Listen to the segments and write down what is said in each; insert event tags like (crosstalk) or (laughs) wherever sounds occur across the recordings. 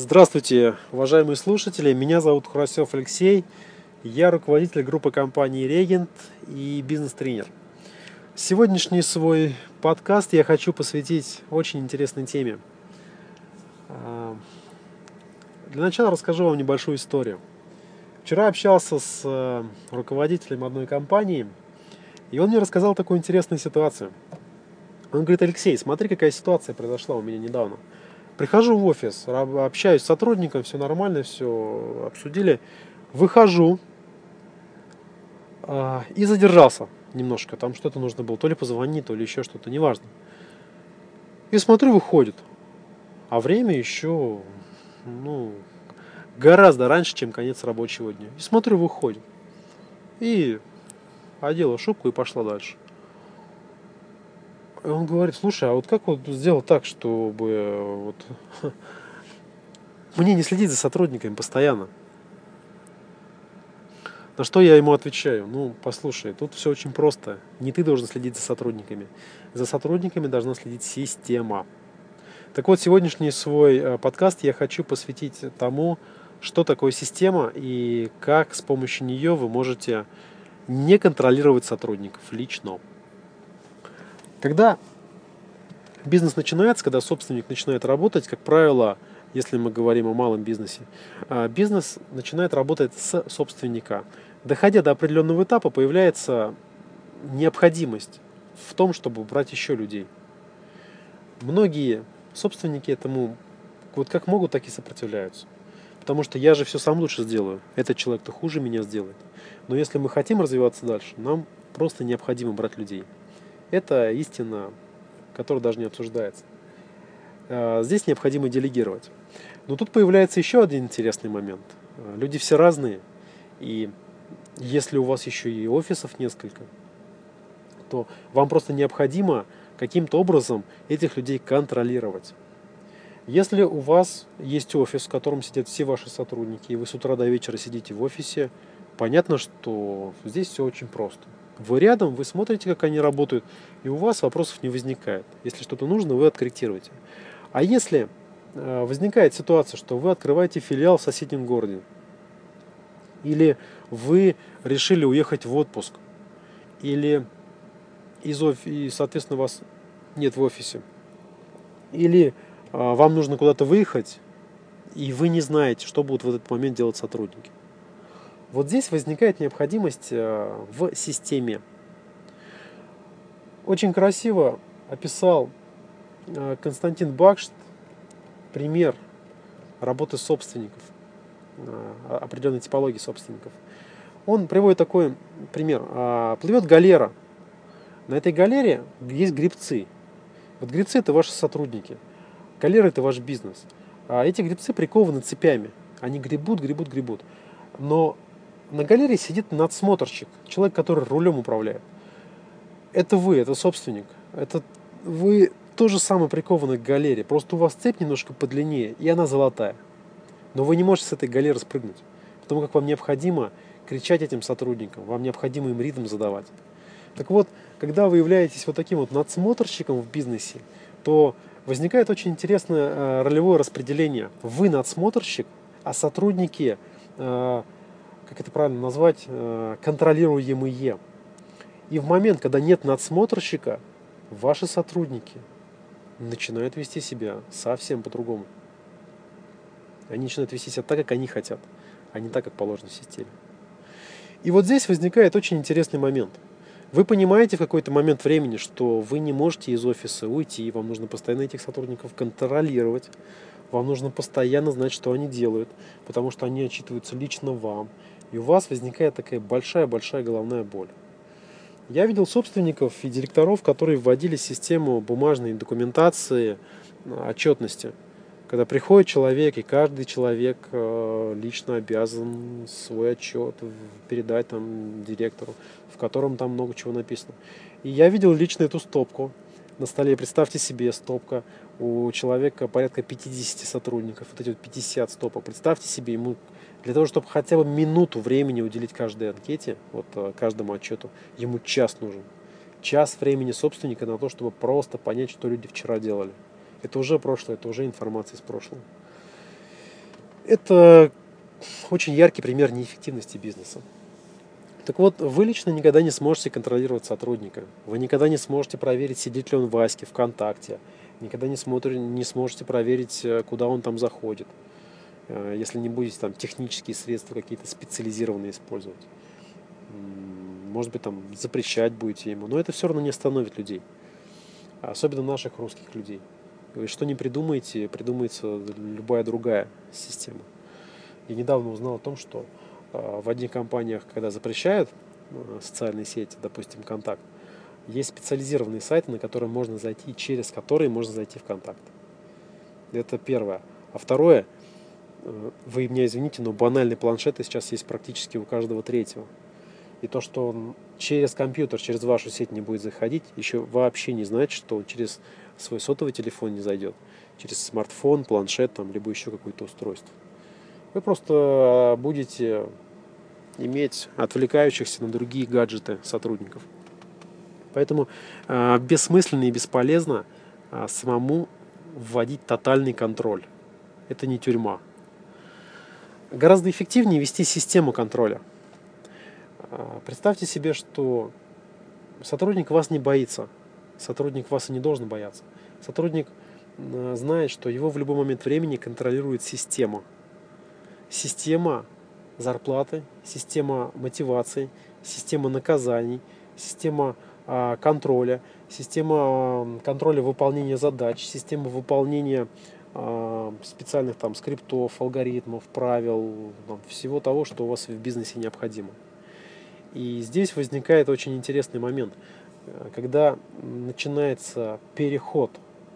Здравствуйте, уважаемые слушатели. Меня зовут Хурасев Алексей. Я руководитель группы компании «Регент» и бизнес-тренер. Сегодняшний свой подкаст я хочу посвятить очень интересной теме. А, для начала расскажу вам небольшую историю. Вчера общался с э, руководителем одной компании, и он мне рассказал такую интересную ситуацию. Он говорит, Алексей, смотри, какая ситуация произошла у меня недавно – Прихожу в офис, общаюсь с сотрудником, все нормально, все обсудили. Выхожу э, и задержался немножко. Там что-то нужно было, то ли позвонить, то ли еще что-то, неважно. И смотрю, выходит. А время еще, ну, гораздо раньше, чем конец рабочего дня. И смотрю, выходит. И одела шубку и пошла дальше. Он говорит, слушай, а вот как вот сделать так, чтобы вот (laughs) мне не следить за сотрудниками постоянно? На что я ему отвечаю? Ну, послушай, тут все очень просто. Не ты должен следить за сотрудниками. За сотрудниками должна следить система. Так вот, сегодняшний свой э, подкаст я хочу посвятить тому, что такое система и как с помощью нее вы можете не контролировать сотрудников лично. Когда бизнес начинается, когда собственник начинает работать, как правило, если мы говорим о малом бизнесе, а, бизнес начинает работать с собственника. Доходя до определенного этапа, появляется необходимость в том, чтобы брать еще людей. Многие собственники этому вот как могут, так и сопротивляются. Потому что я же все сам лучше сделаю. Этот человек-то хуже меня сделает. Но если мы хотим развиваться дальше, нам просто необходимо брать людей. Это истина, которая даже не обсуждается. А, здесь необходимо делегировать. Но тут появляется еще один интересный момент. Люди все разные, и если у вас еще и офисов несколько, то вам просто необходимо каким-то образом этих людей контролировать. Если у вас есть офис, в котором сидят все ваши сотрудники, и вы с утра до вечера сидите в офисе, понятно, что здесь все очень просто. Вы рядом, вы смотрите, как они работают, и у вас вопросов не возникает. Если что-то нужно, вы откорректируете. А если э, возникает ситуация, что вы открываете филиал в соседнем городе, или вы решили уехать в отпуск, или из оф... и, соответственно, вас нет в офисе, или а, вам нужно куда-то выехать, и вы не знаете, что будут в этот момент делать сотрудники. Вот здесь возникает необходимость э, в системе. Очень красиво описал э, Константин Бакшт пример работы собственников, э, определенной типологии собственников. Он приводит такой пример. А, плывет галера. На этой галере есть грибцы. Вот грибцы это ваши сотрудники. Галера это ваш бизнес. А эти грибцы прикованы цепями. Они гребут, гребут, гребут. Но на галерее сидит надсмотрщик, человек, который рулем управляет. Это вы, это собственник. Это вы тоже самое прикованы к галере. Просто у вас цепь немножко подлиннее, и она золотая. Но вы не можете с этой галеры спрыгнуть. Потому как вам необходимо кричать этим сотрудникам, вам необходимо им ритм задавать. Так вот, когда вы являетесь вот таким вот надсмотрщиком в бизнесе, то возникает очень интересное э, ролевое распределение. Вы надсмотрщик, а сотрудники э, как это правильно назвать, э, контролируемые. И в момент, когда нет надсмотрщика, ваши сотрудники начинают вести себя совсем по-другому. Они начинают вести себя так, как они хотят, а не так, как положено в системе. И вот здесь возникает очень интересный момент. Вы понимаете в какой-то момент времени, что вы не можете из офиса уйти, вам нужно постоянно этих сотрудников контролировать, вам нужно постоянно знать, что они делают, потому что они отчитываются лично вам и у вас возникает такая большая-большая головная боль. Я видел собственников и директоров, которые вводили систему бумажной документации э, отчетности. Когда приходит человек, и каждый человек э, лично обязан свой отчет передать там директору, в котором там много чего написано. И я видел лично эту стопку на столе. Представьте себе, стопка у человека порядка 50 сотрудников, вот эти вот 50 стопок. Представьте себе, ему для того, чтобы хотя бы минуту времени уделить каждой анкете, вот э, каждому отчету, ему час нужен. Час времени собственника на то, чтобы просто понять, что люди вчера делали. Это уже прошлое, это уже информация из прошлого. Это очень яркий пример неэффективности бизнеса. Так вот, вы лично никогда не сможете контролировать сотрудника. Вы никогда не сможете проверить, сидит ли он в Ваське, ВКонтакте. Никогда не, смотрите, не сможете проверить, э, куда он там заходит. Э, если не будете там технические средства какие-то специализированные использовать. Может быть, там запрещать будете ему. Но это все равно не остановит людей. Особенно наших русских людей. Вы что не придумаете, придумается любая другая система. Я недавно узнал о том, что а, в одних компаниях, когда запрещают а, социальные сети, допустим, контакт, есть специализированные сайты, на которые можно зайти, через которые можно зайти в контакт. Это первое. А второе, э, вы меня извините, но банальные планшеты сейчас есть практически у каждого третьего. И то, что он через компьютер, через вашу сеть не будет заходить, еще вообще не значит, что он через свой сотовый телефон не зайдет. Через смартфон, планшет, там, либо еще какое-то устройство. Вы просто будете иметь отвлекающихся на другие гаджеты сотрудников. Поэтому э, бессмысленно и бесполезно э, самому вводить тотальный контроль. Это не тюрьма. Гораздо эффективнее вести систему контроля. Э, представьте себе, что сотрудник вас не боится. Сотрудник вас и не должен бояться. Сотрудник э, знает, что его в любой момент времени контролирует система – система зарплаты, система мотивации, система наказаний, система а, контроля, система а, контроля выполнения задач, система выполнения а, специальных там скриптов, алгоритмов, правил, там, всего того, что у вас в бизнесе необходимо. И здесь возникает очень интересный момент, когда начинается переход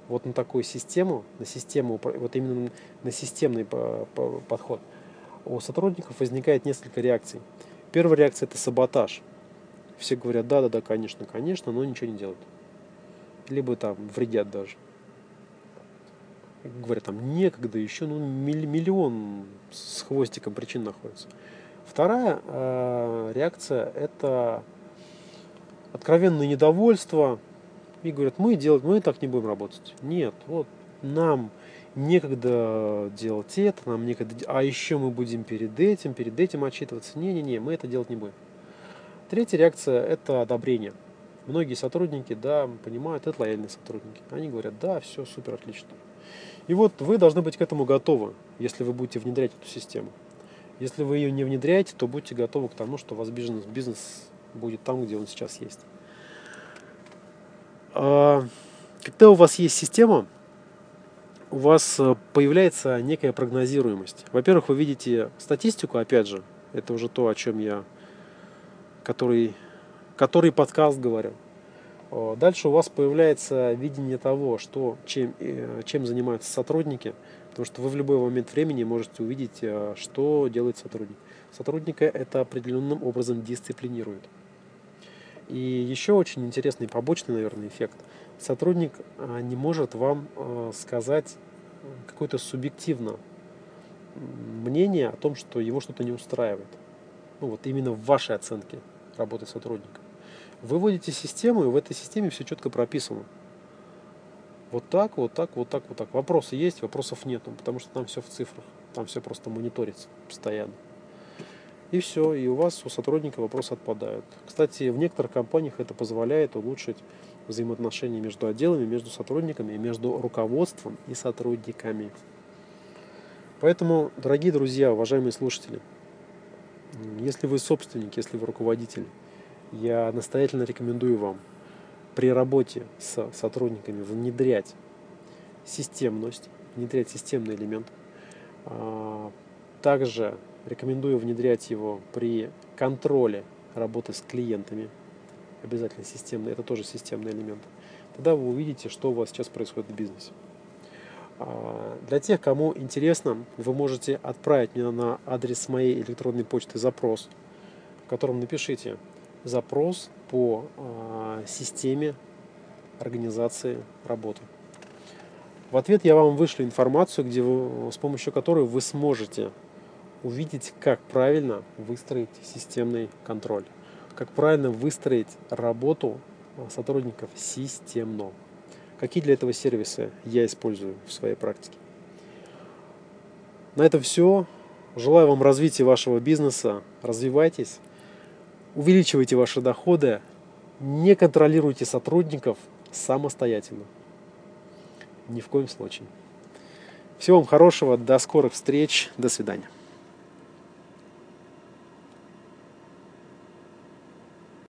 вот на такую систему, на систему, вот именно на системный подход – у сотрудников возникает несколько реакций. Первая реакция – это саботаж. Все говорят, да-да-да, конечно, конечно, но ничего не делают. Либо там вредят даже. Говорят, там некогда, еще ну, миллион с хвостиком причин находится. Вторая э, реакция – это откровенное недовольство. И говорят, мы делать, мы так не будем работать. Нет, вот нам некогда делать это, нам некогда, а еще мы будем перед этим, перед этим отчитываться. Не-не-не, мы это делать не будем. Третья реакция – это одобрение. Многие сотрудники, да, понимают, это лояльные сотрудники. Они говорят, да, все супер, отлично. И вот вы должны быть к этому готовы, если вы будете внедрять эту систему. Если вы ее не внедряете, то будьте готовы к тому, что у вас бизнес, бизнес будет там, где он сейчас есть. А, когда у вас есть система, у вас э, появляется некая прогнозируемость. Во-первых, вы видите статистику, опять же, это уже то, о чем я, который, который подкаст говорю. Дальше у вас появляется видение того, что, чем, э, чем занимаются сотрудники, потому что вы в любой момент времени можете увидеть, э, что делает сотрудник. Сотрудника это определенным образом дисциплинирует. И еще очень интересный побочный, наверное, эффект – сотрудник не может вам сказать какое-то субъективно мнение о том, что его что-то не устраивает. Ну вот именно в вашей оценке работы сотрудника. Вы вводите систему, и в этой системе все четко прописано. Вот так, вот так, вот так, вот так. Вопросы есть, вопросов нет, потому что там все в цифрах. Там все просто мониторится постоянно. И все, и у вас, у сотрудника вопросы отпадают. Кстати, в некоторых компаниях это позволяет улучшить взаимоотношения между отделами, между сотрудниками, между руководством и сотрудниками. Поэтому, дорогие друзья, уважаемые слушатели, если вы собственник, если вы руководитель, я настоятельно рекомендую вам при работе с сотрудниками внедрять системность, внедрять системный элемент. А, также рекомендую внедрять его при контроле работы с клиентами, обязательно системный, это тоже системный элемент, тогда вы увидите, что у вас сейчас происходит в бизнесе. А, для тех, кому интересно, вы можете отправить мне на адрес моей электронной почты запрос, в котором напишите запрос по а, системе организации работы. В ответ я вам вышлю информацию, где вы, с помощью которой вы сможете увидеть, как правильно выстроить системный контроль как правильно выстроить работу сотрудников системно. Какие для этого сервисы я использую в своей практике? На этом все. Желаю вам развития вашего бизнеса. Развивайтесь. Увеличивайте ваши доходы. Не контролируйте сотрудников самостоятельно. Ни в коем случае. Всего вам хорошего. До скорых встреч. До свидания.